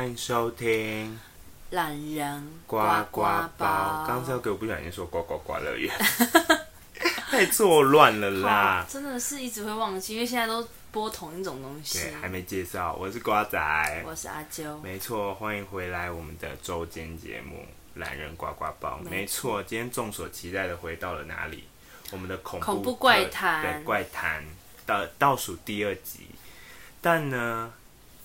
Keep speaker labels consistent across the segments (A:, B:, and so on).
A: 欢迎收听
B: 懒人
A: 呱呱包。刚才给我不小心说呱呱呱乐园，太错乱了啦！
B: 真的是一直会忘记，因为现在都播同一种东西。
A: 对，还没介绍，我是瓜仔，
B: 我是阿啾。
A: 没错，欢迎回来我们的周间节目《懒人呱呱包》。没错，今天众所期待的回到了哪里？我们的恐怖
B: 恐怖怪谈，
A: 怪谈的倒数第二集。但呢，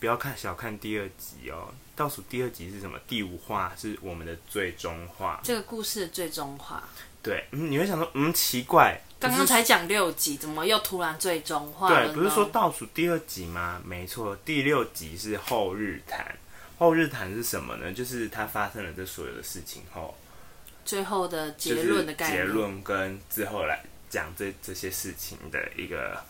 A: 不要看小看第二集哦，倒数第二集是什么？第五话是我们的最终话，
B: 这个故事的最终话。
A: 对，嗯，你会想说，嗯，奇怪，
B: 刚刚才讲六集，怎么又突然最终话？
A: 对，不是说倒数第二集吗？没错，第六集是后日谈。后日谈是什么呢？就是他发生了这所有的事情后，
B: 最后的结论的概念，
A: 结论跟之后来讲这这些事情的一个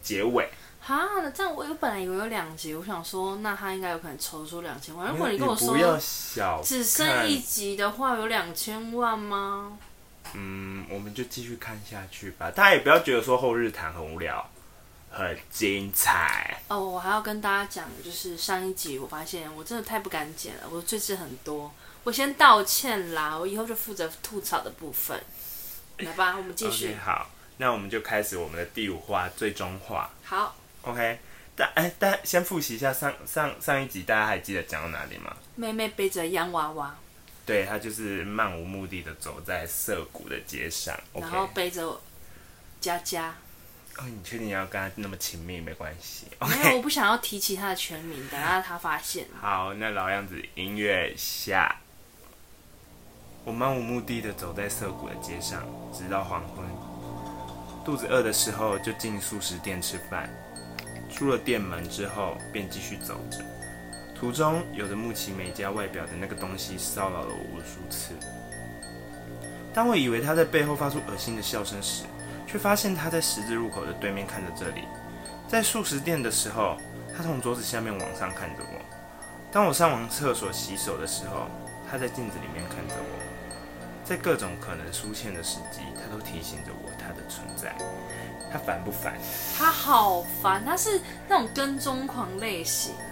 A: 结尾。
B: 哈，这样我我本来以为有两集，我想说，那他应该有可能筹出两千万。如果你跟我说只剩一集的话，有两千万吗？
A: 嗯，我们就继续看下去吧。大家也不要觉得说后日谈很无聊，很精彩。
B: 哦，我还要跟大家讲，就是上一集我发现我真的太不敢剪了，我赘字很多，我先道歉啦，我以后就负责吐槽的部分。来吧，我们继续。
A: Okay, 好，那我们就开始我们的第五话，最终话。
B: 好。
A: OK，但哎，大家先复习一下上上上一集，大家还记得讲到哪里吗？
B: 妹妹背着洋娃娃，
A: 对，她就是漫无目的的走在涩谷的街上，
B: 然后背着佳佳。
A: 哦，你确定要跟她那么亲密？没关
B: 系没有，我不想要提起她的全名，等下她发现。
A: 好，那老样子，音乐下。我漫无目的的走在涩谷的街上，直到黄昏。肚子饿的时候，就进素食店吃饭。出了店门之后，便继续走着。途中有着木崎美家外表的那个东西骚扰了我无数次。当我以为他在背后发出恶心的笑声时，却发现他在十字路口的对面看着这里。在素食店的时候，他从桌子下面往上看着我。当我上完厕所洗手的时候，他在镜子里面看着我。在各种可能出现的时机，他都提醒着我他的存在。他烦不烦？
B: 他好烦，他是那种跟踪狂类型。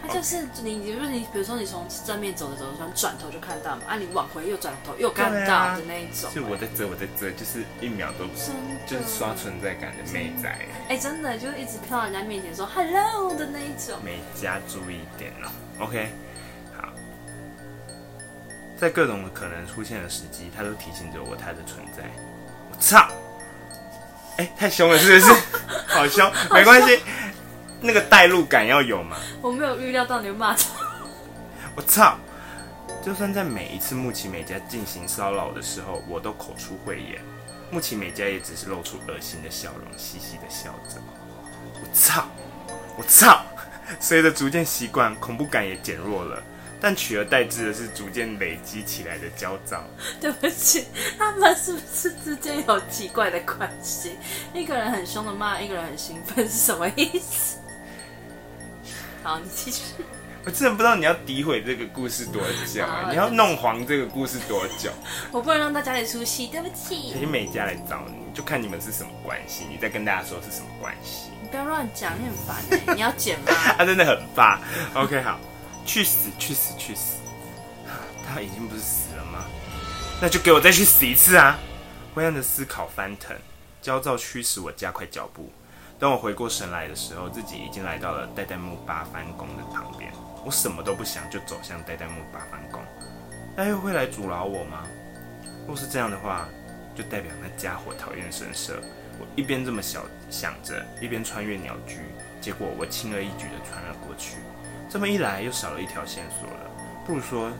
B: 他就是你，比如说你，比如说你从正面走着走着，突然转头就看到嘛，啊，你往回又转头又看到的那一种。
A: 就我在这，我在这，就是一秒都不是，就是刷存在感的妹仔。
B: 哎，真的就是一直飘到人家面前说 “hello” 的那一种。
A: 美嘉注意一点哦。OK，好，在各种可能出现的时机，他都提醒着我他的存在。我操！哎、欸，太凶了，是不是？好凶，没关系，那个代入感要有嘛。
B: 我没有预料到你会骂他。
A: 我操！就算在每一次木崎美嘉进行骚扰的时候，我都口出秽言，木崎美嘉也只是露出恶心的笑容，嘻嘻的笑着。我操！我操！随着逐渐习惯，恐怖感也减弱了。但取而代之的是逐渐累积起来的焦躁。
B: 对不起，他们是不是之间有奇怪的关系？一个人很凶的骂，一个人很兴奋，是什么意思？好，你继续。
A: 我真的不知道你要诋毁这个故事多久，你要弄黄这个故事多久？
B: 我不能让大家来出戏，对不起。
A: 可以美嘉来找你，就看你们是什么关系，你再跟大家说是什么关系。
B: 你不要乱讲，你很烦哎！你要剪吗？
A: 他真的很霸。OK，好。去死！去死！去死！他已经不是死了吗？那就给我再去死一次啊！灰暗的思考翻腾，焦躁驱使我加快脚步。当我回过神来的时候，自己已经来到了代代木八幡宫的旁边。我什么都不想，就走向代代木八幡宫。他又会来阻挠我吗？若是这样的话，就代表那家伙讨厌神社。我一边这么想想着，一边穿越鸟居，结果我轻而易举的穿了过去。这么一来，又少了一条线索了。不如说，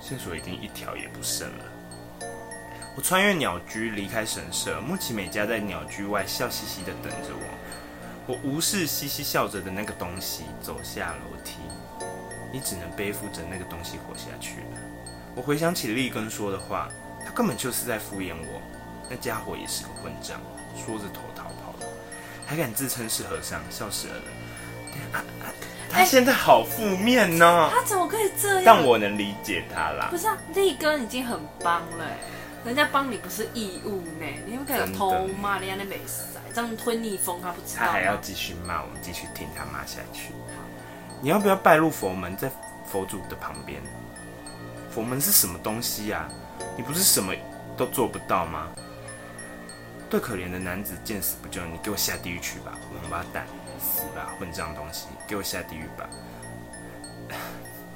A: 线索已经一条也不剩了。我穿越鸟居，离开神社。木崎美嘉在鸟居外笑嘻嘻地等着我。我无视嘻嘻笑着的那个东西，走下楼梯。你只能背负着那个东西活下去了。我回想起利根说的话，他根本就是在敷衍我。那家伙也是个混账，说着头逃跑了，还敢自称是和尚，笑死了。他现在好负面呢，
B: 他怎么可以这样？
A: 但我能理解他啦。
B: 不是啊，力哥已经很帮了，人家帮你不是义务呢，你不可以偷骂人家那没事，这样推逆风他不知道。
A: 他还要继续骂，我们继续听他骂下去。你要不要拜入佛门，在佛祖的旁边？佛门是什么东西呀、啊？你不是什么都做不到吗？对可怜的男子见死不救，你给我下地狱去吧！王八蛋，死吧！混账东西，给我下地狱吧！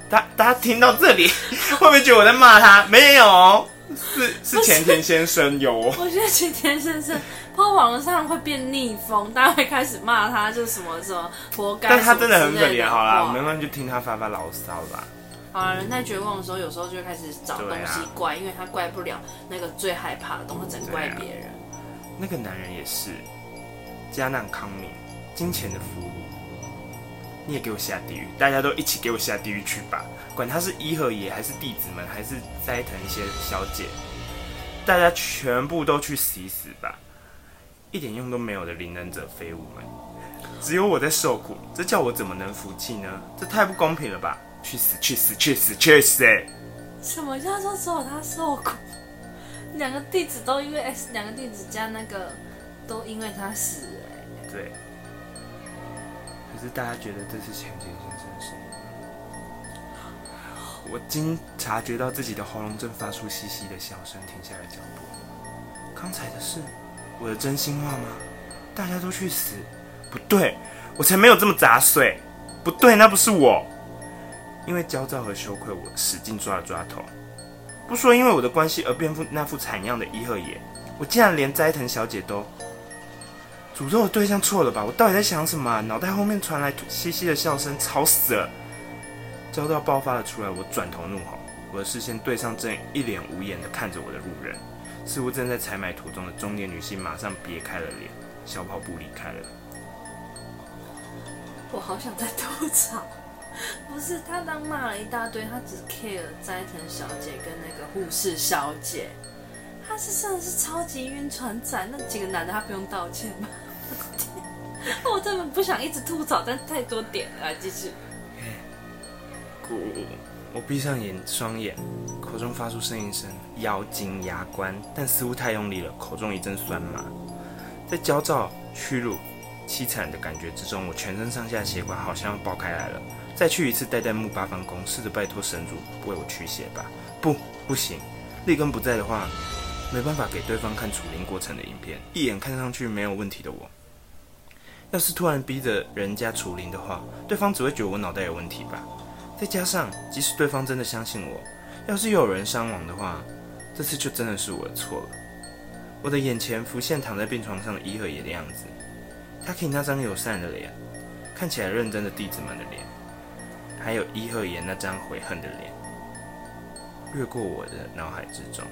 A: 大大家听到这里，会不会觉得我在骂他？没有，是是前田先生有。
B: 我觉得前田先生，泡网上会变逆风，大家会开始骂他，就什么什么活该。
A: 但他真的很可怜，好啦，我们就听他发发牢骚吧。
B: 好了，人在绝望的时候，有时候就会开始找东西怪，啊、因为他怪不了那个最害怕的东西，只能怪别人。
A: 那个男人也是，加难康命，金钱的服务，你也给我下地狱！大家都一起给我下地狱去吧！管他是伊贺爷，还是弟子们，还是斋藤一些小姐，大家全部都去死一死吧！一点用都没有的灵能者废物们，只有我在受苦，这叫我怎么能服气呢？这太不公平了吧！去死！去死！去死！去死！
B: 什么叫做只有他受苦？两个弟子都因为 S，两个弟子加那个都因为他死哎。
A: 对。可是大家觉得这是前田先生的声音？我经察觉到自己的喉咙正发出嘻嘻的笑声，停下了脚步。刚才的事我的真心话吗？大家都去死！不对，我才没有这么杂碎。不对，那不是我。因为焦躁和羞愧，我使劲抓了抓头。不说因为我的关系而变副那副惨样的伊贺野，我竟然连斋藤小姐都诅咒的对象错了吧？我到底在想什么啊？脑袋后面传来嘻嘻的笑声，吵死了！焦躁爆发了出来，我转头怒吼，我的视线对上正一脸无言的看着我的路人，似乎正在采买途中的中年女性，马上别开了脸，小跑步离开了。
B: 我好想再吐槽。不是他当骂了一大堆，他只 care 斋藤小姐跟那个护士小姐，他是真的是超级晕船仔，那几个男的他不用道歉吗？我根本不想一直吐槽，但太多点了，来继续。
A: 咕，我闭上眼双眼，口中发出呻吟声，咬紧牙关，但似乎太用力了，口中一阵酸麻，在焦躁、屈辱、凄惨的感觉之中，我全身上下血管好像要爆开来了。再去一次代代木八方宫，试着拜托神主为我驱邪吧。不，不行，立根不在的话，没办法给对方看楚灵过程的影片。一眼看上去没有问题的我，要是突然逼着人家除灵的话，对方只会觉得我脑袋有问题吧。再加上，即使对方真的相信我，要是又有人伤亡的话，这次就真的是我的错了。我的眼前浮现躺在病床上的伊贺野的样子，他可以那张友善的脸，看起来认真的弟子们的脸。还有伊贺野那张悔恨的脸，掠过我的脑海之中。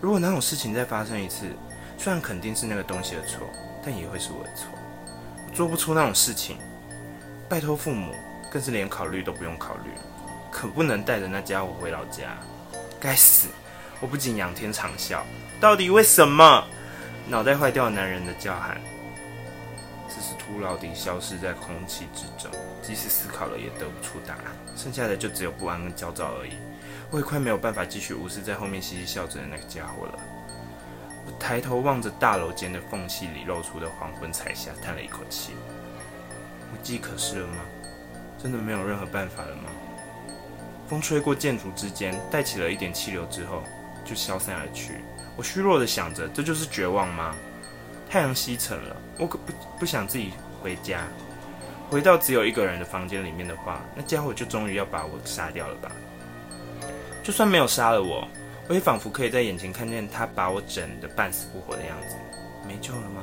A: 如果那种事情再发生一次，虽然肯定是那个东西的错，但也会是我的错。做不出那种事情，拜托父母，更是连考虑都不用考虑，可不能带着那家伙回老家。该死！我不禁仰天长啸，到底为什么？脑袋坏掉的男人的叫喊。只是徒劳地消失在空气之中，即使思考了也得不出答案，剩下的就只有不安跟焦躁而已。我也快没有办法继续无视在后面嘻嘻笑着的那个家伙了。抬头望着大楼间的缝隙里露出的黄昏彩霞，叹了一口气。无计可施了吗？真的没有任何办法了吗？风吹过建筑之间，带起了一点气流之后，就消散而去。我虚弱的想着，这就是绝望吗？太阳西沉了，我可不不想自己回家，回到只有一个人的房间里面的话，那家伙就终于要把我杀掉了吧？就算没有杀了我，我也仿佛可以在眼前看见他把我整得半死不活的样子。没救了吗？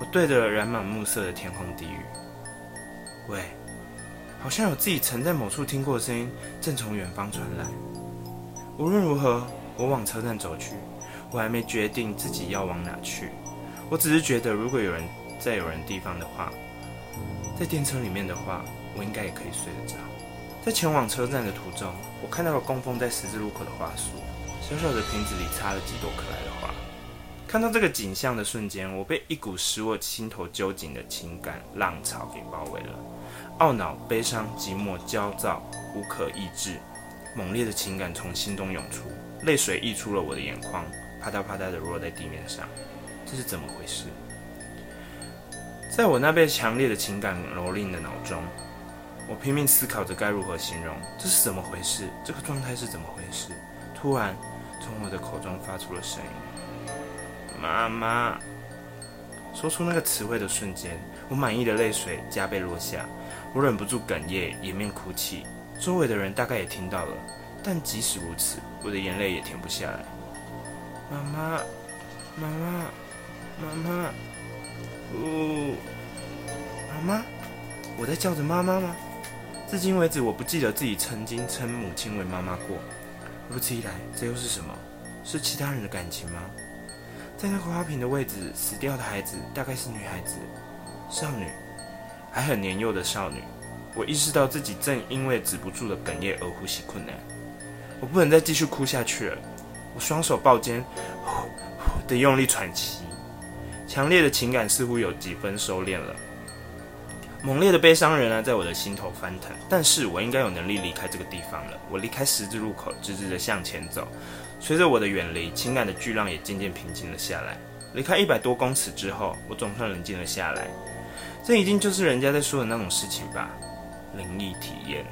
A: 我对着染满暮色的天空低语：“喂，好像有自己曾在某处听过的声音，正从远方传来。无论如何，我往车站走去，我还没决定自己要往哪去。”我只是觉得，如果有人在有人地方的话，在电车里面的话，我应该也可以睡得着。在前往车站的途中，我看到了供奉在十字路口的花束，小小的瓶子里插了几朵可爱的花。看到这个景象的瞬间，我被一股使我心头揪紧的情感浪潮给包围了，懊恼、悲伤、寂寞、焦躁，无可抑制，猛烈的情感从心中涌出，泪水溢出了我的眼眶，啪嗒啪嗒的落在地面上。这是怎么回事？在我那被强烈的情感蹂躏的脑中，我拼命思考着该如何形容，这是怎么回事？这个状态是怎么回事？突然，从我的口中发出了声音：“妈妈。”说出那个词汇的瞬间，我满意的泪水加倍落下，我忍不住哽咽，掩面哭泣。周围的人大概也听到了，但即使如此，我的眼泪也停不下来。妈妈，妈妈，妈妈，呜，妈妈，我在叫着妈妈吗？至今为止，我不记得自己曾经称母亲为妈妈过。如此一来，这又是什么？是其他人的感情吗？在那个花瓶的位置，死掉的孩子大概是女孩子，少女，还很年幼的少女。我意识到自己正因为止不住的哽咽而呼吸困难。我不能再继续哭下去了。我双手抱肩，呼呼的用力喘气。强烈的情感似乎有几分收敛了。猛烈的悲伤仍然在我的心头翻腾，但是我应该有能力离开这个地方了。我离开十字路口，直直的向前走。随着我的远离，情感的巨浪也渐渐平静了下来。离开一百多公尺之后，我总算冷静了下来。这一定就是人家在说的那种事情吧？灵异体验。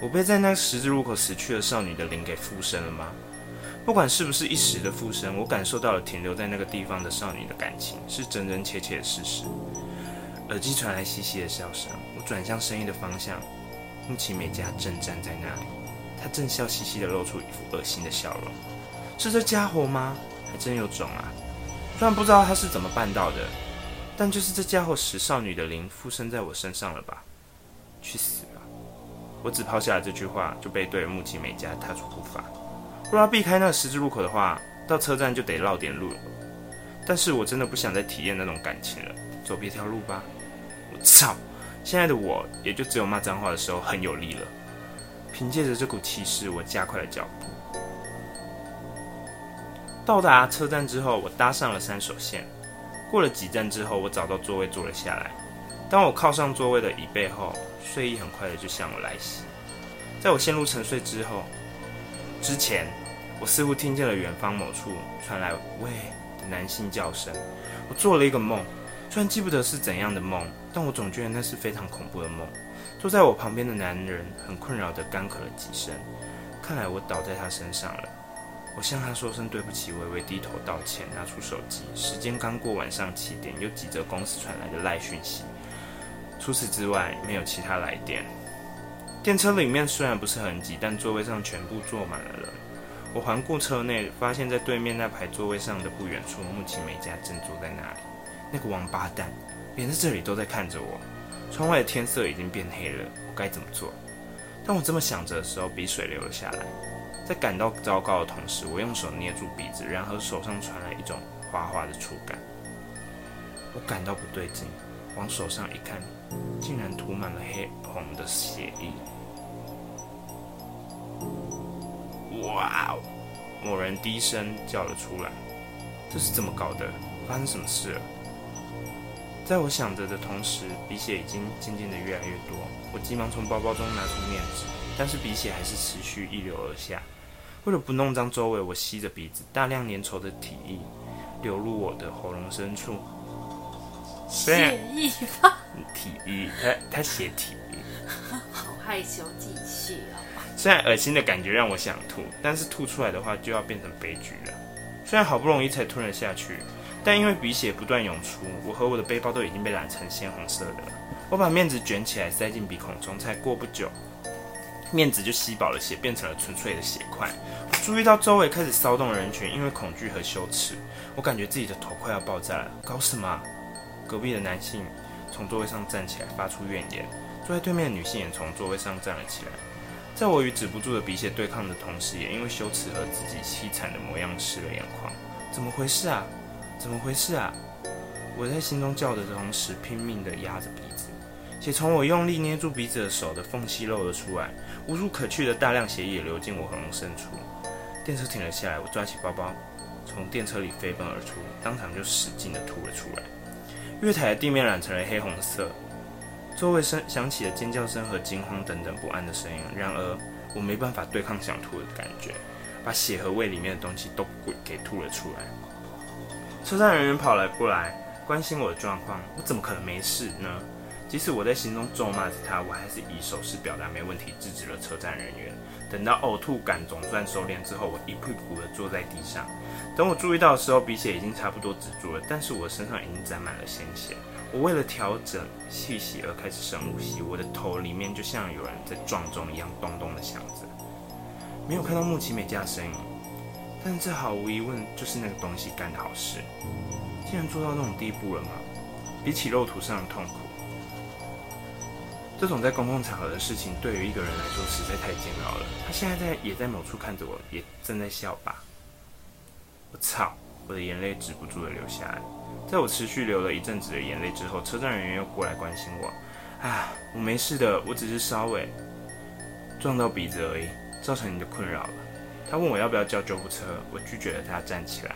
A: 我被在那十字路口死去的少女的灵给附身了吗？不管是不是一时的附身，我感受到了停留在那个地方的少女的感情，是真真切切的事实。耳机传来嘻嘻的笑声，我转向声音的方向，木崎美嘉正站在那里，她正笑嘻嘻的露出一副恶心的笑容。是这家伙吗？还真有种啊！虽然不知道他是怎么办到的，但就是这家伙使少女的灵附身在我身上了吧？去死吧！我只抛下了这句话，就背对着木崎美嘉踏出步伐。若要避开那个十字路口的话，到车站就得绕点路了。但是我真的不想再体验那种感情了，走别条路吧。操！现在的我也就只有骂脏话的时候很有力了。凭借着这股气势，我加快了脚步。到达车站之后，我搭上了三手线。过了几站之后，我找到座位坐了下来。当我靠上座位的椅背后，睡意很快的就向我来袭。在我陷入沉睡之后，之前我似乎听见了远方某处传来“喂”的男性叫声。我做了一个梦。虽然记不得是怎样的梦，但我总觉得那是非常恐怖的梦。坐在我旁边的男人很困扰的干咳了几声，看来我倒在他身上了。我向他说声对不起，微微低头道歉，拿出手机，时间刚过晚上七点，有几则公司传来的赖讯息。除此之外，没有其他来电。电车里面虽然不是很挤，但座位上全部坐满了人。我环顾车内，发现在对面那排座位上的不远处，木崎美嘉正坐在那里。那个王八蛋，连在这里都在看着我。窗外的天色已经变黑了，我该怎么做？当我这么想着的时候，鼻水流了下来。在感到糟糕的同时，我用手捏住鼻子，然后手上传来一种滑滑的触感。我感到不对劲，往手上一看，竟然涂满了黑红的血液。哇哦！某人低声叫了出来：“这是怎么搞的？发生什么事了？”在我想着的同时，鼻血已经渐渐的越来越多。我急忙从包包中拿出面纸，但是鼻血还是持续一流而下。为了不弄脏周围，我吸着鼻子，大量粘稠的体液流入我的喉咙深处。
B: 血液吧？
A: 体液，他他写体液。
B: 好害羞，记血啊！
A: 虽然恶心的感觉让我想吐，但是吐出来的话就要变成悲剧了。虽然好不容易才吞了下去。但因为鼻血不断涌出，我和我的背包都已经被染成鲜红色的了。我把面子卷起来塞进鼻孔中，才过不久，面子就吸饱了血，变成了纯粹的血块。我注意到周围开始骚动的人群，因为恐惧和羞耻，我感觉自己的头快要爆炸了。搞什么？隔壁的男性从座位上站起来，发出怨言。坐在对面的女性也从座位上站了起来。在我与止不住的鼻血对抗的同时，也因为羞耻和自己凄惨的模样湿了眼眶。怎么回事啊？怎么回事啊！我在心中叫的同时，拼命地压着鼻子，血从我用力捏住鼻子的手的缝隙漏了出来，无处可去的大量血液流进我喉咙深处。电车停了下来，我抓起包包，从电车里飞奔而出，当场就使劲地吐了出来。月台的地面染成了黑红色，周围声响起了尖叫声和惊慌等等不安的声音。然而，我没办法对抗想吐的感觉，把血和胃里面的东西都给吐了出来。车站人员跑来过来关心我的状况，我怎么可能没事呢？即使我在心中咒骂着他，我还是以手势表达没问题，制止了车站人员。等到呕吐感总算收敛之后，我一屁股的坐在地上。等我注意到的时候，鼻血已经差不多止住了，但是我身上已经沾满了鲜血。我为了调整气息而开始深呼吸，我的头里面就像有人在撞钟一样咚咚的响着。没有看到木崎美嘉的身影，但这毫无疑问就是那个东西干的好事。竟然做到那种地步了吗？比起肉图上的痛苦，这种在公共场合的事情，对于一个人来说实在太煎熬了。他现在在也在某处看着我，也正在笑吧。我操！我的眼泪止不住的流下来。在我持续流了一阵子的眼泪之后，车站人员又过来关心我。啊，我没事的，我只是稍微撞到鼻子而已，造成你的困扰了。他问我要不要叫救护车，我拒绝了他，站起来。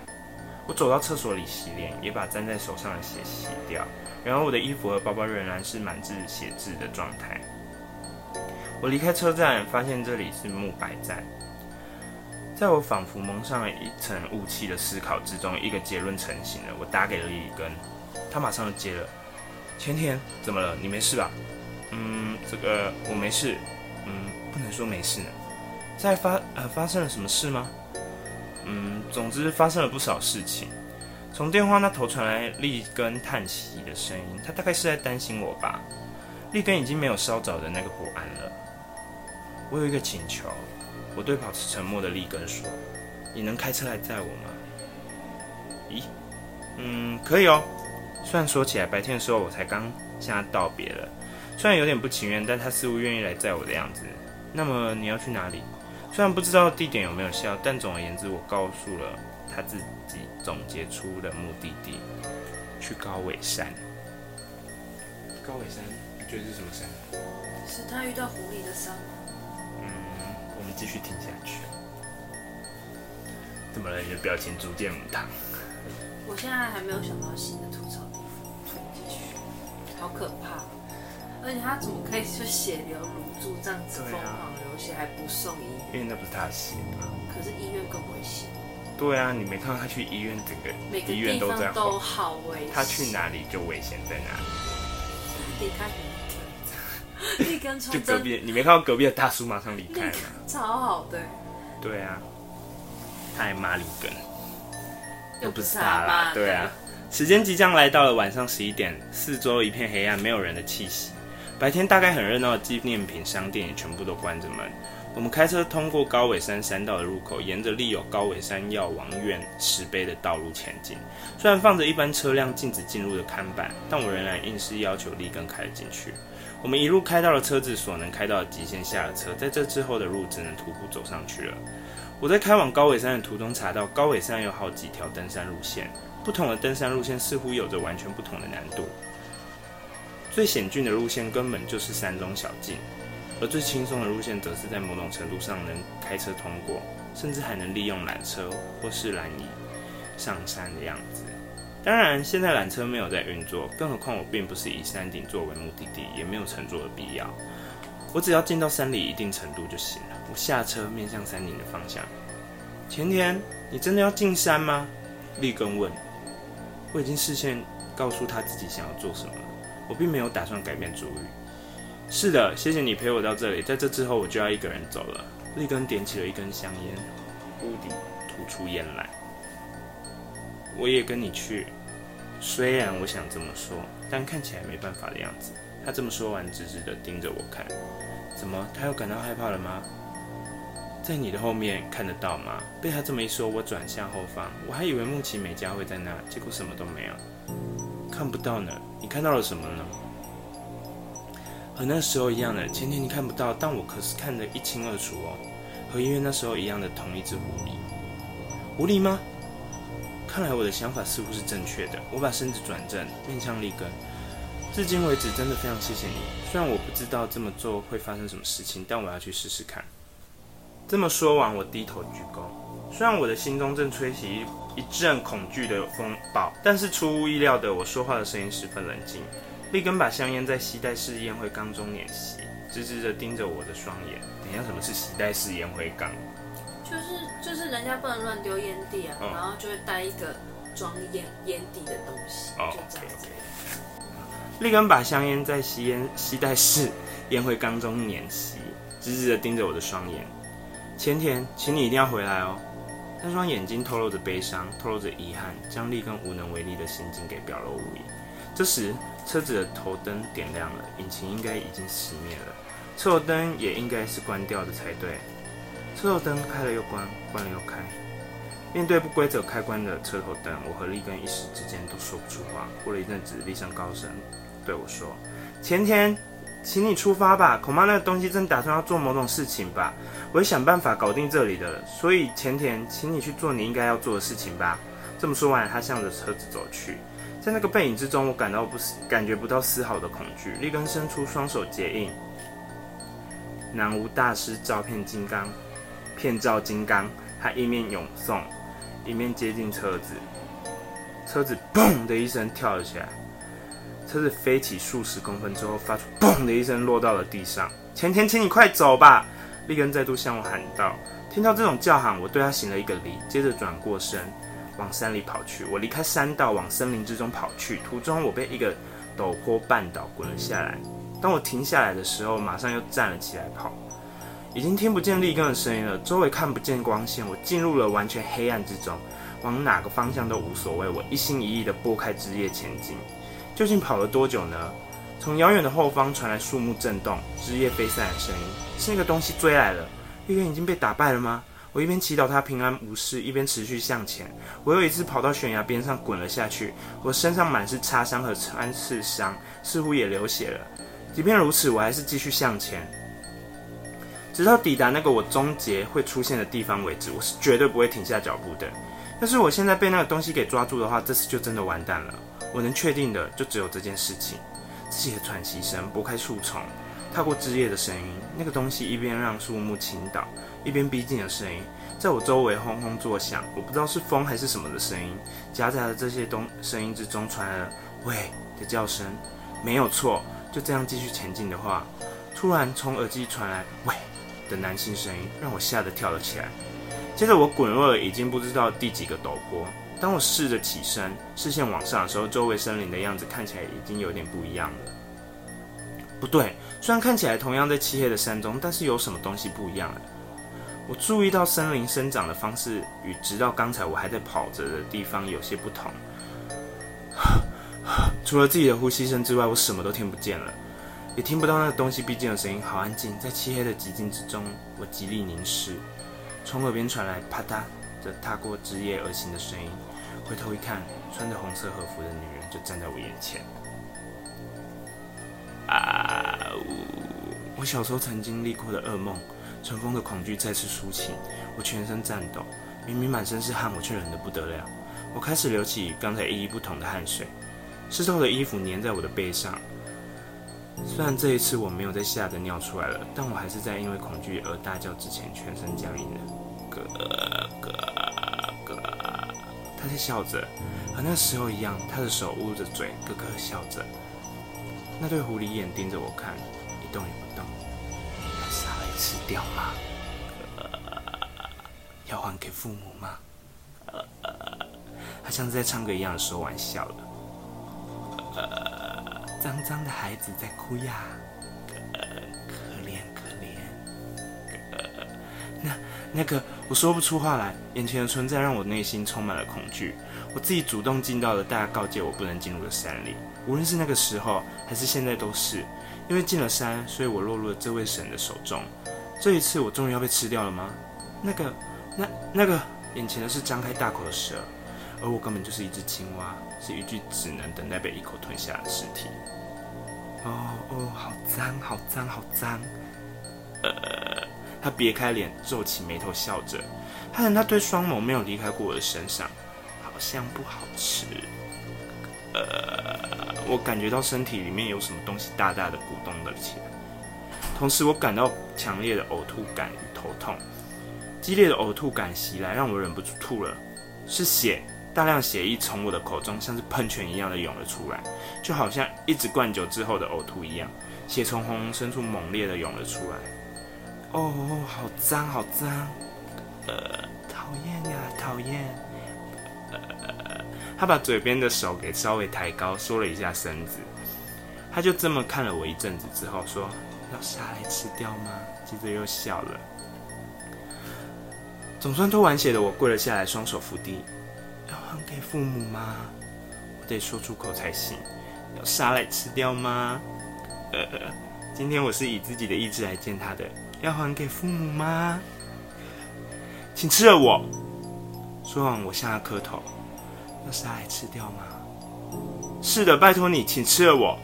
A: 我走到厕所里洗脸，也把沾在手上的血洗掉。然而我的衣服和包包仍然是满是血渍的状态。我离开车站，发现这里是木白站。在我仿佛蒙上了一层雾气的思考之中，一个结论成型了。我打给了李根，他马上就接了。前天，怎么了？你没事吧？嗯，这个我没事。嗯，不能说没事呢。在发呃发生了什么事吗？嗯，总之发生了不少事情。从电话那头传来立根叹息的声音，他大概是在担心我吧。利根已经没有稍早的那个不安了。我有一个请求，我对保持沉默的利根说：“你能开车来载我吗？”咦，嗯，可以哦。虽然说起来，白天的时候我才刚向他道别了，虽然有点不情愿，但他似乎愿意来载我的样子。那么你要去哪里？虽然不知道地点有没有效，但总而言之，我告诉了他自己总结出的目的地，去高尾山。高尾山，你觉得是什么山？
B: 是他遇到狐狸的山吗？
A: 嗯，我们继续听下去。怎么了？你的表情逐渐母汤。
B: 我现在还没有想到新的吐槽地方，继续。好可怕，而且他怎么可以就血流如注这样子疯狂流血，还不送医院？
A: 因为那不是他的血吗？
B: 可是医院更危险。
A: 对啊，你没看到他去医院，整个医院都在
B: 都好危险。
A: 他去哪里就危险在哪里。
B: 离开很远，立根川
A: 就隔壁，你没看到隔壁的大叔马上离开吗？
B: 超好的。
A: 对啊，他还骂里根，
B: 又不是他啦。
A: 对啊，时间即将来到了晚上十一点，四周一片黑暗，没有人的气息。白天大概很热闹的纪念品商店也全部都关着门。我们开车通过高尾山山道的入口，沿着立有高尾山药王院石碑的道路前进。虽然放着一般车辆禁止进入的看板，但我仍然硬是要求立根开了进去。我们一路开到了车子所能开到的极限，下了车。在这之后的路只能徒步走上去了。我在开往高尾山的途中查到，高尾山有好几条登山路线，不同的登山路线似乎有着完全不同的难度。最险峻的路线根本就是山中小径。而最轻松的路线，则是在某种程度上能开车通过，甚至还能利用缆车或是缆椅上山的样子。当然，现在缆车没有在运作，更何况我并不是以山顶作为目的地，也没有乘坐的必要。我只要进到山里一定程度就行了。我下车，面向山顶的方向。前田，你真的要进山吗？立根问。我已经事先告诉他自己想要做什么，我并没有打算改变主意。是的，谢谢你陪我到这里。在这之后，我就要一个人走了。立根点起了一根香烟，屋顶吐出烟来。我也跟你去。虽然我想这么说，但看起来没办法的样子。他这么说完，直直地盯着我看。怎么？他又感到害怕了吗？在你的后面看得到吗？被他这么一说，我转向后方，我还以为木崎美嘉会在那，结果什么都没有。看不到呢。你看到了什么呢？和那时候一样的，前天你看不到，但我可是看得一清二楚哦。和医院那时候一样的同一只狐狸，狐狸吗？看来我的想法似乎是正确的。我把身子转正，面向立根。至今为止，真的非常谢谢你。虽然我不知道这么做会发生什么事情，但我要去试试看。这么说完，我低头鞠躬。虽然我的心中正吹起一一阵恐惧的风暴，但是出乎意料的，我说话的声音十分冷静。立根把香烟在吸带式烟灰缸中碾熄，直直的盯着我的双眼。等一下，什么是吸带式烟灰缸？
B: 就是就是人家不能乱丢烟蒂啊，嗯、然后就会带一个装烟烟蒂的东西，
A: 哦，就这样子。Okay, okay. 立根把香烟在吸烟吸带式烟灰缸中碾熄，直直的盯着我的双眼。前田，请你一定要回来哦。那双眼睛透露着悲伤，透露着遗憾，将立根无能为力的心境给表露无遗。这时，车子的头灯点亮了，引擎应该已经熄灭了，车头灯也应该是关掉的才对。车头灯开了又关，关了又开。面对不规则开关的车头灯，我和立根一时之间都说不出话。过了一阵子，厉声高声对我说：“前天，请你出发吧，恐怕那个东西正打算要做某种事情吧。我会想办法搞定这里的，所以前田，请你去做你应该要做的事情吧。”这么说完，他向着车子走去。在那个背影之中，我感到不，感觉不到丝毫的恐惧。立根伸出双手结印，南无大师照片金刚，片照金刚。他一面咏诵。一面接近车子，车子砰的一声跳了起来，车子飞起数十公分之后，发出嘣的一声落到了地上。前田，请你快走吧！立根再度向我喊道。听到这种叫喊，我对他行了一个礼，接着转过身往山里跑去。我离开山道，往森林之中跑去，途中我被一个陡坡绊倒，滚了下来。当我停下来的时候，马上又站了起来跑。已经听不见立根的声音了，周围看不见光线，我进入了完全黑暗之中，往哪个方向都无所谓。我一心一意地拨开枝叶前进，究竟跑了多久呢？从遥远的后方传来树木震动、枝叶飞散的声音，是那个东西追来了。立根已经被打败了吗？我一边祈祷他平安无事，一边持续向前。我又一次跑到悬崖边上滚了下去，我身上满是擦伤和穿刺伤，似乎也流血了。即便如此，我还是继续向前。直到抵达那个我终结会出现的地方为止，我是绝对不会停下脚步的。要是我现在被那个东西给抓住的话，这次就真的完蛋了。我能确定的就只有这件事情。自己的喘息声，拨开树丛，踏过枝叶的声音，那个东西一边让树木倾倒，一边逼近的声音，在我周围轰轰作响。我不知道是风还是什么的声音，夹杂着这些东声音之中传来了“喂”的叫声。没有错，就这样继续前进的话，突然从耳机传来“喂”。的男性声音让我吓得跳了起来，接着我滚落了已经不知道第几个陡坡。当我试着起身，视线往上的时候，周围森林的样子看起来已经有点不一样了。不对，虽然看起来同样在漆黑的山中，但是有什么东西不一样了？我注意到森林生长的方式与直到刚才我还在跑着的地方有些不同。除了自己的呼吸声之外，我什么都听不见了。也听不到那个东西逼近的声音，好安静。在漆黑的寂静之中，我极力凝视，从耳边传来啪嗒的踏过枝叶而行的声音。回头一看，穿着红色和服的女人就站在我眼前。啊呜！我小时候曾经历过的噩梦，尘封的恐惧再次苏醒，我全身颤抖，明明满身是汗，我却冷得不得了。我开始流起刚才意义不同的汗水，湿透的衣服粘在我的背上。虽然这一次我没有再吓得尿出来了，但我还是在因为恐惧而大叫之前全身僵硬了。哥哥，他在笑着，和那时候一样，他的手捂着嘴，咯咯笑着。那对狐狸眼盯着我看，一动也不动。要杀来吃掉吗？要还给父母吗？他像是在唱歌一样说完笑了。脏脏的孩子在哭呀，那个，我说不出话来。眼前的存在让我内心充满了恐惧。我自己主动进到了大家告诫我不能进入的山里，无论是那个时候还是现在都是。因为进了山，所以我落入了这位神的手中。这一次，我终于要被吃掉了吗？那个，那那个，眼前的是张开大口的蛇。而我根本就是一只青蛙，是一具只能等待被一口吞下的尸体。哦哦，好脏，好脏，好脏！呃，他别开脸，皱起眉头，笑着。他的那对双眸没有离开过我的身上，好像不好吃。呃，我感觉到身体里面有什么东西大大的鼓动了起来，同时我感到强烈的呕吐感与头痛，激烈的呕吐感袭来，让我忍不住吐了，是血。大量血液从我的口中像是喷泉一样的涌了出来，就好像一直灌酒之后的呕吐一样，血从喉咙深处猛烈的涌了出来。哦，好脏，好脏！呃，讨厌呀，讨厌！他把嘴边的手给稍微抬高，缩了一下身子。他就这么看了我一阵子之后说：“要杀来吃掉吗？”接着又笑了。总算脱完鞋的我跪了下来，双手扶地：“要还给父母吗？”我得说出口才行。要杀来吃掉吗？呃，今天我是以自己的意志来见他的。要还给父母吗？请吃了我。说完，我向他磕头。要杀来吃掉吗？是的，拜托你，请吃了我。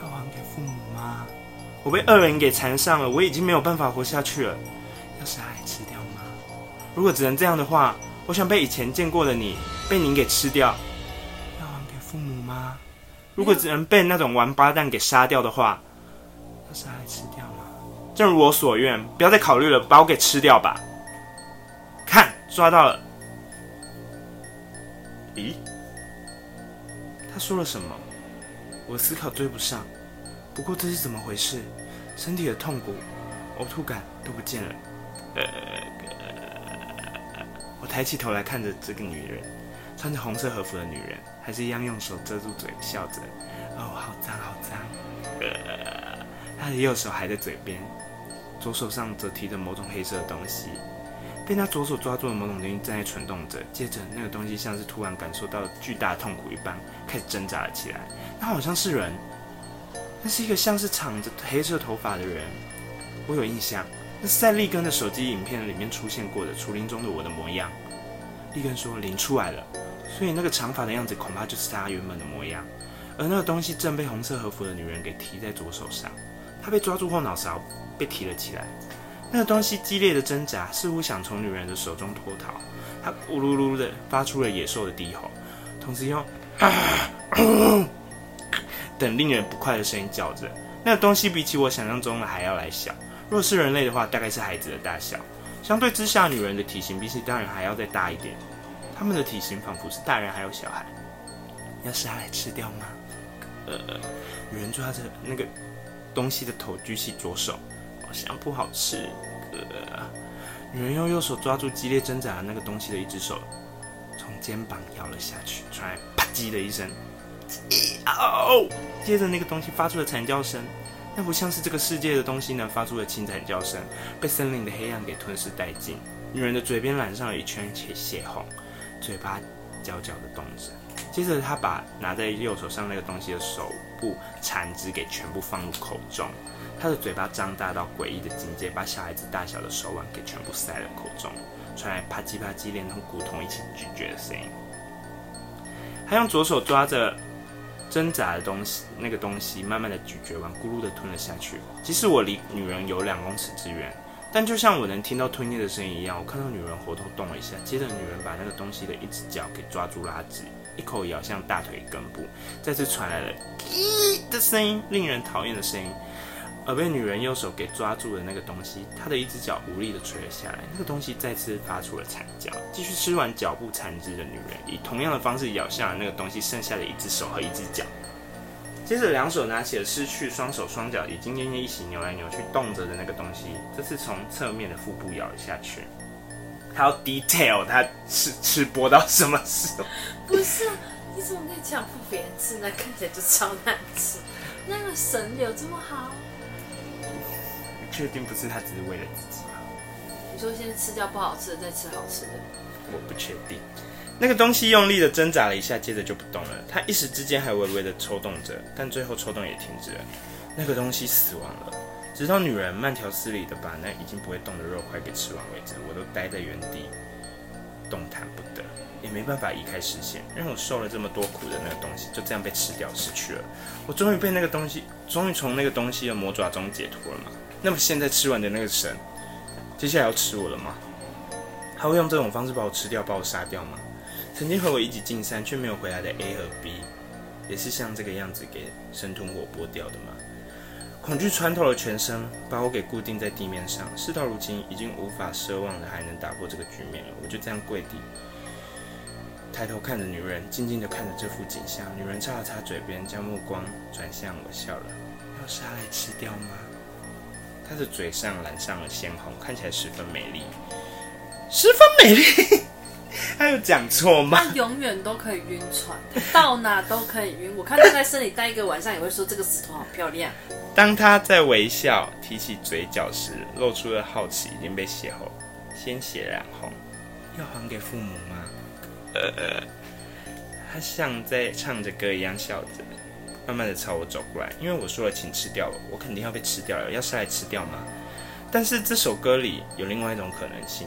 A: 要还给父母吗？我被恶人给缠上了，我已经没有办法活下去了。要杀来吃掉吗？如果只能这样的话，我想被以前见过的你，被您给吃掉。要还给父母吗？如果只能被那种王八蛋给杀掉的话，要杀来吃掉？正如我所愿，不要再考虑了，把我给吃掉吧。看，抓到了。咦？他说了什么？我思考追不上。不过这是怎么回事？身体的痛苦、呕吐感都不见了。呃，我抬起头来看着这个女人，穿着红色和服的女人，还是一样用手遮住嘴，笑着。哦，好脏，好脏。他的右手还在嘴边，左手上则提着某种黑色的东西。被他左手抓住的某种东西正在蠢动着，接着那个东西像是突然感受到巨大痛苦一般，开始挣扎了起来。他好像是人，那是一个像是长着黑色头发的人。我有印象，那是在利根的手机影片里面出现过的《丛林中的我》的模样。利根说灵出来了，所以那个长发的样子恐怕就是他原本的模样。而那个东西正被红色和服的女人给提在左手上，他被抓住后脑勺被提了起来。那个东西激烈的挣扎，似乎想从女人的手中脱逃。它咕噜噜的发出了野兽的低吼，同时用啊 等令人不快的声音叫着。那个东西比起我想象中的还要来小。若是人类的话，大概是孩子的大小。相对之下，女人的体型比起大人还要再大一点。他们的体型仿佛是大人还有小孩。要杀来吃掉吗？呃，女人抓着那个东西的头举起左手。好像不好吃。女人用右手抓住激烈挣扎的那个东西的一只手，从肩膀咬了下去，传来啪叽的一声。哦！接着那个东西发出了惨叫声，那不像是这个世界的东西呢发出了轻惨叫声，被森林的黑暗给吞噬殆尽。女人的嘴边染上了一圈血血红，嘴巴焦焦的动着。接着他把拿在右手上那个东西的手部残肢给全部放入口中。他的嘴巴张大到诡异的境界，把小孩子大小的手腕给全部塞了口中，传来啪叽啪叽连同骨头一起咀嚼的声音。他用左手抓着挣扎的东西，那个东西慢慢的咀嚼完，咕噜的吞了下去。即使我离女人有两公尺之远，但就像我能听到吞咽的声音一样，我看到女人喉头动了一下，接着女人把那个东西的一只脚给抓住拉直，一口咬向大腿根部，再次传来了“咦”的声音，令人讨厌的声音。而被女人右手给抓住的那个东西，她的一只脚无力地垂了下来。那个东西再次发出了惨叫。继续吃完脚部残肢的女人，以同样的方式咬向了那个东西剩下的一只手和一只脚。接着，两手拿起了失去双手双脚、已经奄奄一息、扭来扭去动着的那个东西，这次从侧面的腹部咬了下去。还要 detail 他吃吃播到什么时候？
B: 不是啊，你怎么可以强迫别人吃？那看起来就超难吃。那个神有这么好？
A: 你确定不是他只是为了自己吗？
B: 你说先吃掉不好吃的，再吃好吃的？
A: 我不确定。那个东西用力的挣扎了一下，接着就不动了。它一时之间还微微的抽动着，但最后抽动也停止了。那个东西死亡了，直到女人慢条斯理的把那已经不会动的肉块给吃完为止。我都待在原地，动弹不得，也没办法移开视线。让我受了这么多苦的那个东西就这样被吃掉失去了。我终于被那个东西，终于从那个东西的魔爪中解脱了嘛？那么现在吃完的那个神，接下来要吃我了吗？他会用这种方式把我吃掉，把我杀掉吗？曾经和我一起进山却没有回来的 A 和 B，也是像这个样子给生吞活剥掉的吗？恐惧穿透了全身，把我给固定在地面上。事到如今，已经无法奢望的还能打破这个局面了。我就这样跪地，抬头看着女人，静静的看着这幅景象。女人擦了擦嘴边，将目光转向我，笑了。要杀来吃掉吗？她的嘴上染上了鲜红，看起来十分美丽，十分美丽。他有讲错吗？
B: 他永远都可以晕船，到哪都可以晕。我看他在森林待一个晚上，也会说这个石头好漂亮。
A: 当他在微笑、提起嘴角时，露出的好奇已经被邂逅鲜血染红。要还给父母吗？呃，他像在唱着歌一样笑着，慢慢的朝我走过来。因为我说了，请吃掉了，我肯定要被吃掉了。要是来吃掉吗？但是这首歌里有另外一种可能性。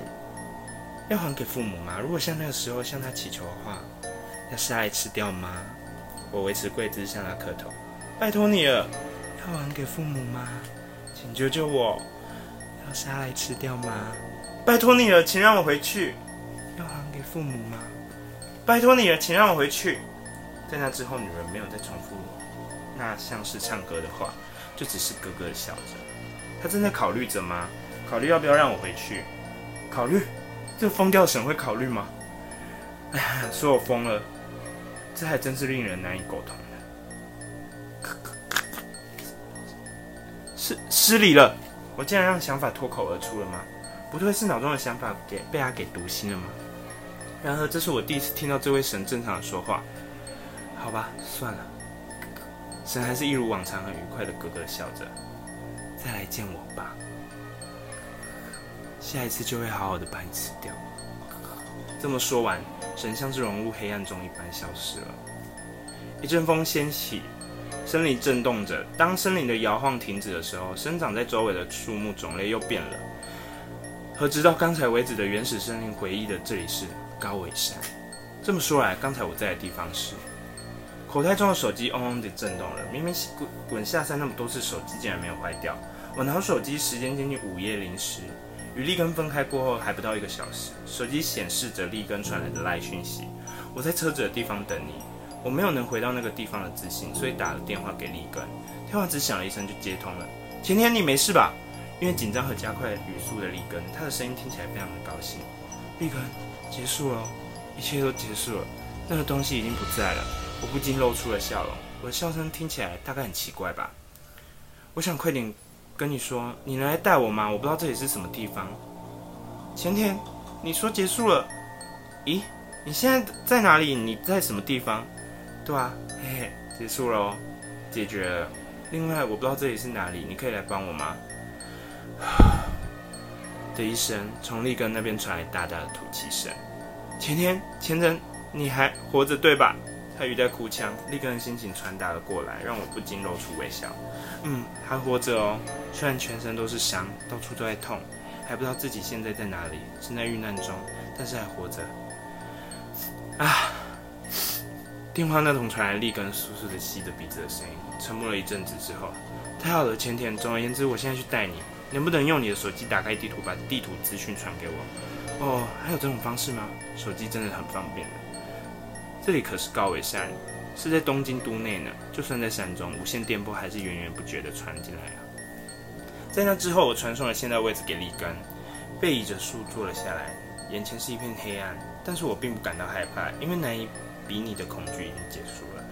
A: 要还给父母吗？如果像那个时候向他祈求的话，要杀来吃掉吗？我维持跪姿向他磕头，拜托你了。要还给父母吗？请救救我！要杀来吃掉吗？拜托你了，请让我回去。要还给父母吗？拜托你了，请让我回去。在那之后，女人没有再重复那像是唱歌的话，就只是咯咯的笑着。她正在考虑着吗？考虑要不要让我回去？考虑？这疯掉神会考虑吗？哎呀，说我疯了，这还真是令人难以沟通。失失礼了，我竟然让想法脱口而出了吗？不对，是脑中的想法给被他给读心了吗？然而，这是我第一次听到这位神正常的说话。好吧，算了，神还是一如往常很愉快的咯咯笑着。再来见我吧，下一次就会好好的把你吃掉。这么说完，神像是融入黑暗中一般消失了。一阵风掀起。森林震动着，当森林的摇晃停止的时候，生长在周围的树木种类又变了。和直到刚才为止的原始森林回忆的这里是高尾山。这么说来，刚才我在的地方是……口袋中的手机嗡嗡地震动了。明明滚滚下山那么多次，手机竟然没有坏掉。我拿手机，时间接近午夜零时，与立根分开过后还不到一个小时。手机显示着立根传来的赖讯息：“我在车子的地方等你。”我没有能回到那个地方的自信，所以打了电话给立根。电话只响了一声就接通了。前天你没事吧？因为紧张和加快语速的立根，他的声音听起来非常的高兴。立根，结束了，一切都结束了，那个东西已经不在了。我不禁露出了笑容。我的笑声听起来大概很奇怪吧？我想快点跟你说，你能来带我吗？我不知道这里是什么地方。前天你说结束了，咦？你现在在哪里？你在什么地方？对啊，嘿嘿，结束了哦，解决了。另外，我不知道这里是哪里，你可以来帮我吗？的一声，从立根那边传来大大的吐气声。前天，前人，你还活着对吧？他语带哭腔，立根的心情传达了过来，让我不禁露出微笑。嗯，还活着哦，虽然全身都是伤，到处都在痛，还不知道自己现在在哪里，正在遇难中，但是还活着。啊。电话那头传来立根簌簌的吸着鼻子的声音，沉默了一阵子之后，太好了，前田。总而言之，我现在去带你，能不能用你的手机打开地图，把地图资讯传给我？哦，还有这种方式吗？手机真的很方便的。这里可是高尾山，是在东京都内呢。就算在山中，无线电波还是源源不绝的传进来啊。在那之后，我传送了现在位置给立根，背倚着树坐了下来，眼前是一片黑暗，但是我并不感到害怕，因为难以。比拟的恐惧已经结束了。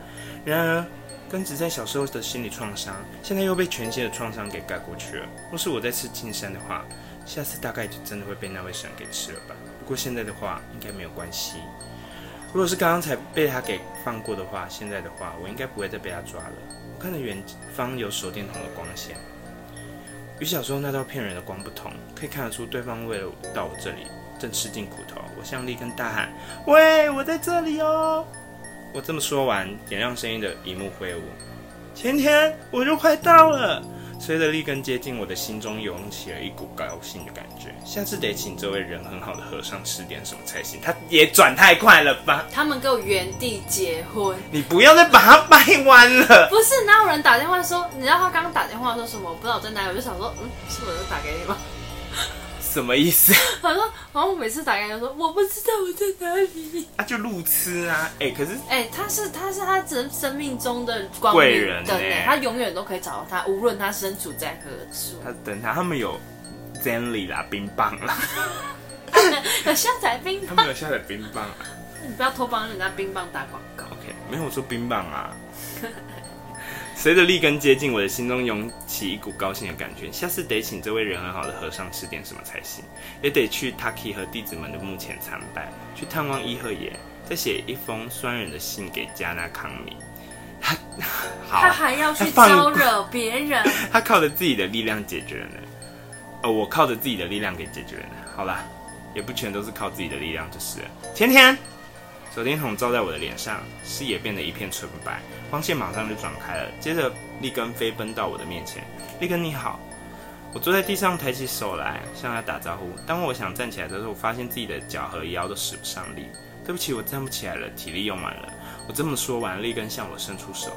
A: 然而，根植在小时候的心理创伤，现在又被全新的创伤给盖过去了。若是我再次进山的话，下次大概就真的会被那位神给吃了吧。不过现在的话，应该没有关系。如果是刚刚才被他给放过的话，现在的话，我应该不会再被他抓了。我看到远方有手电筒的光线，与小时候那道骗人的光不同，可以看得出对方为了到我这里。正吃尽苦头，我向立根大喊：“喂，我在这里哦！”我这么说完，点亮声音的一幕挥舞，前天我就快到了。随着立根接近，我的心中涌起了一股高兴的感觉。下次得请这位人很好的和尚吃点什么才行。他也转太快了吧？
B: 他们给我原地结婚。
A: 你不要再把他掰弯了。
B: 不是，哪有人打电话说？你知道他刚刚打电话说什么？我不知道我在哪里，我就想说，嗯，是我在打给你吗？
A: 什么意思？
B: 他说，然后我每次打给他说，我不知道我在哪里。
A: 啊，就路痴啊！哎、欸，可是，
B: 哎、欸，他是他是他生生命中的光明灯，人欸、他永远都可以找到他，无论他身处在何处。
A: 他等他，他们有 Zenly 啦，冰棒啦，
B: 有下载冰棒，
A: 他们有下载冰棒啊！
B: 你不要偷帮人家冰棒打广告。
A: OK，没有说冰棒啊。随着立根接近，我的心中涌起一股高兴的感觉。下次得请这位人很好的和尚吃点什么才行，也得去 Taki 和弟子们的墓前参拜，去探望伊贺爷，再写一封酸人的信给加纳康米。他，好，
B: 他还要去招惹别人。
A: 他靠着自己的力量解决了呢。呃，我靠着自己的力量给解决了呢。好啦，也不全都是靠自己的力量，就是了。甜甜。手电筒照在我的脸上，视野变得一片纯白，光线马上就转开了。接着，立根飞奔到我的面前。立根你好，我坐在地上，抬起手来向他打招呼。当我想站起来的时候，我发现自己的脚和腰都使不上力。对不起，我站不起来了，体力用完了。我这么说完，立根向我伸出手，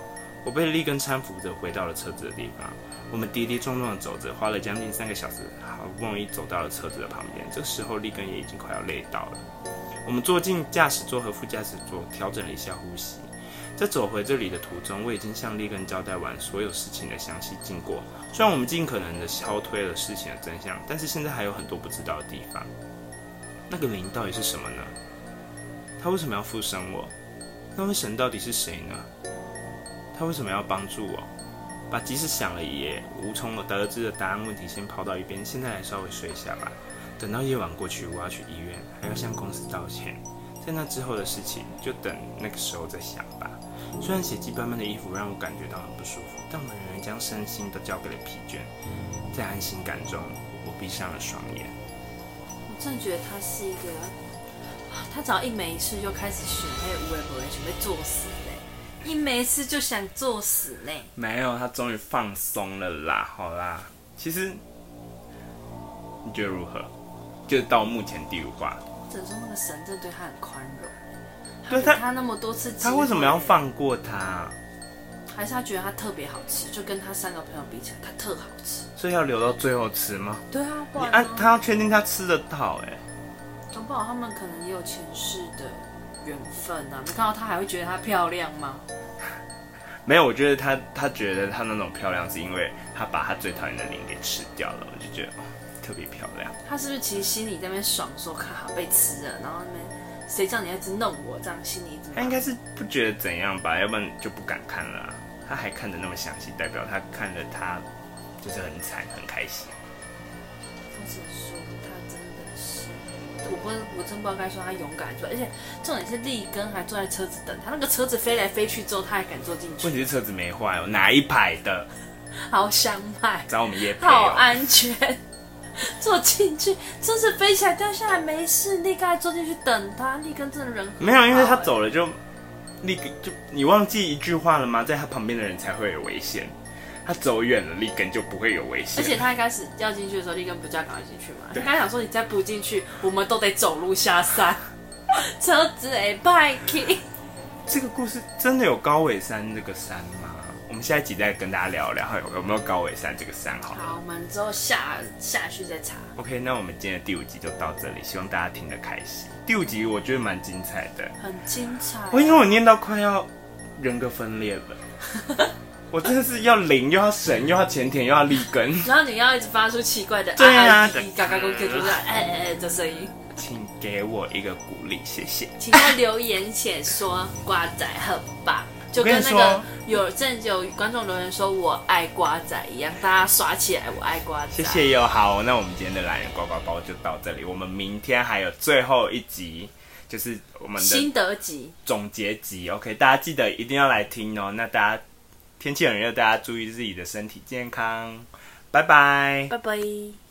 A: 我被立根搀扶着回到了车子的地方。我们跌跌撞撞的走着，花了将近三个小时，好不容易走到了车子的旁边。这时候，立根也已经快要累到了。我们坐进驾驶座和副驾驶座，调整了一下呼吸。在走回这里的途中，我已经向立根交代完所有事情的详细经过。虽然我们尽可能的消退了事情的真相，但是现在还有很多不知道的地方。那个灵到底是什么呢？他为什么要附身我？那位神到底是谁呢？他为什么要帮助我？把即使想了也无从得知的答案问题先抛到一边，现在来稍微睡一下吧。等到夜晚过去，我要去医院，还要向公司道歉。在那之后的事情，就等那个时候再想吧。虽然血迹斑斑的衣服让我感觉到很不舒服，但我仍然将身心都交给了疲倦。在安心感中，我闭上了双眼。
B: 我真的觉得他是一个，他只要一没事就开始选那些无为不为，准备作死嘞。一没事就想作死嘞。
A: 没有，他终于放松了啦。好啦，其实你觉得如何？就到目前第五卦，
B: 只能说那个神真的对他很宽容。
A: 对他，
B: 他那么多次，
A: 他为什么要放过他？
B: 还是他觉得他特别好吃，就跟他三个朋友比起来，他特好吃，
A: 所以要留到最后吃吗？
B: 对啊，不然
A: 他要确定他吃得到哎、欸。
B: 搞不好他们可能也有前世的缘分啊！没看到他还会觉得她漂亮吗？
A: 没有，我觉得他他觉得他那种漂亮是因为他把他最讨厌的灵给吃掉了，我就觉得。特别漂亮，
B: 他是不是其实心里在那边爽，说看好被吃了，然后那边谁叫你一直弄我，这样心里怎么？
A: 他应该是不觉得怎样吧，要不然就不敢看了啊。他还看的那么详细，代表他看了他就是很惨很开心。
B: 或者说他真的是，我不我真不知道该说他勇敢说，而且重点是立根还坐在车子等他，那个车子飞来飞去之后，他还敢坐进去。
A: 问题是车子没坏哦，哪一排的？
B: 好想买，
A: 找我们业配，
B: 好安全。坐进去，车子飞起来掉下来没事，立根还坐进去等他。立根真的人
A: 没有，因为他走了就立根就你忘记一句话了吗？在他旁边的人才会有危险，他走远了，立根就不会有危险。
B: 而且他一开始要进去的时候，立根不叫赶快进去嘛？他刚想说你再不进去，我们都得走路下山，车子哎，bike。
A: 这个故事真的有高尾山那个山吗？我们下一集再跟大家聊聊有有没有高尾山这个山好。
B: 好，我们之后下下去再查。
A: OK，那我们今天的第五集就到这里，希望大家听得开心。第五集我觉得蛮精彩的，
B: 很精彩。
A: 我因为我念到快要人格分裂了，我真的是要灵又要神又要前田又要立根，
B: 然后你要一直发出奇怪的
A: 对啊，
B: 嘎嘎咕咕咕的哎哎哎的声音，
A: 请给我一个鼓励，谢谢。
B: 请在留言写说瓜仔很棒。就跟那个有阵有观众留言说我爱瓜仔一样，大家刷起来我爱瓜仔。
A: 谢谢哟，好，那我们今天的懒人呱呱包就到这里，我们明天还有最后一集，就是我们的
B: 心得集
A: 总结集。OK，大家记得一定要来听哦。那大家天气很热，大家注意自己的身体健康，拜拜，
B: 拜拜。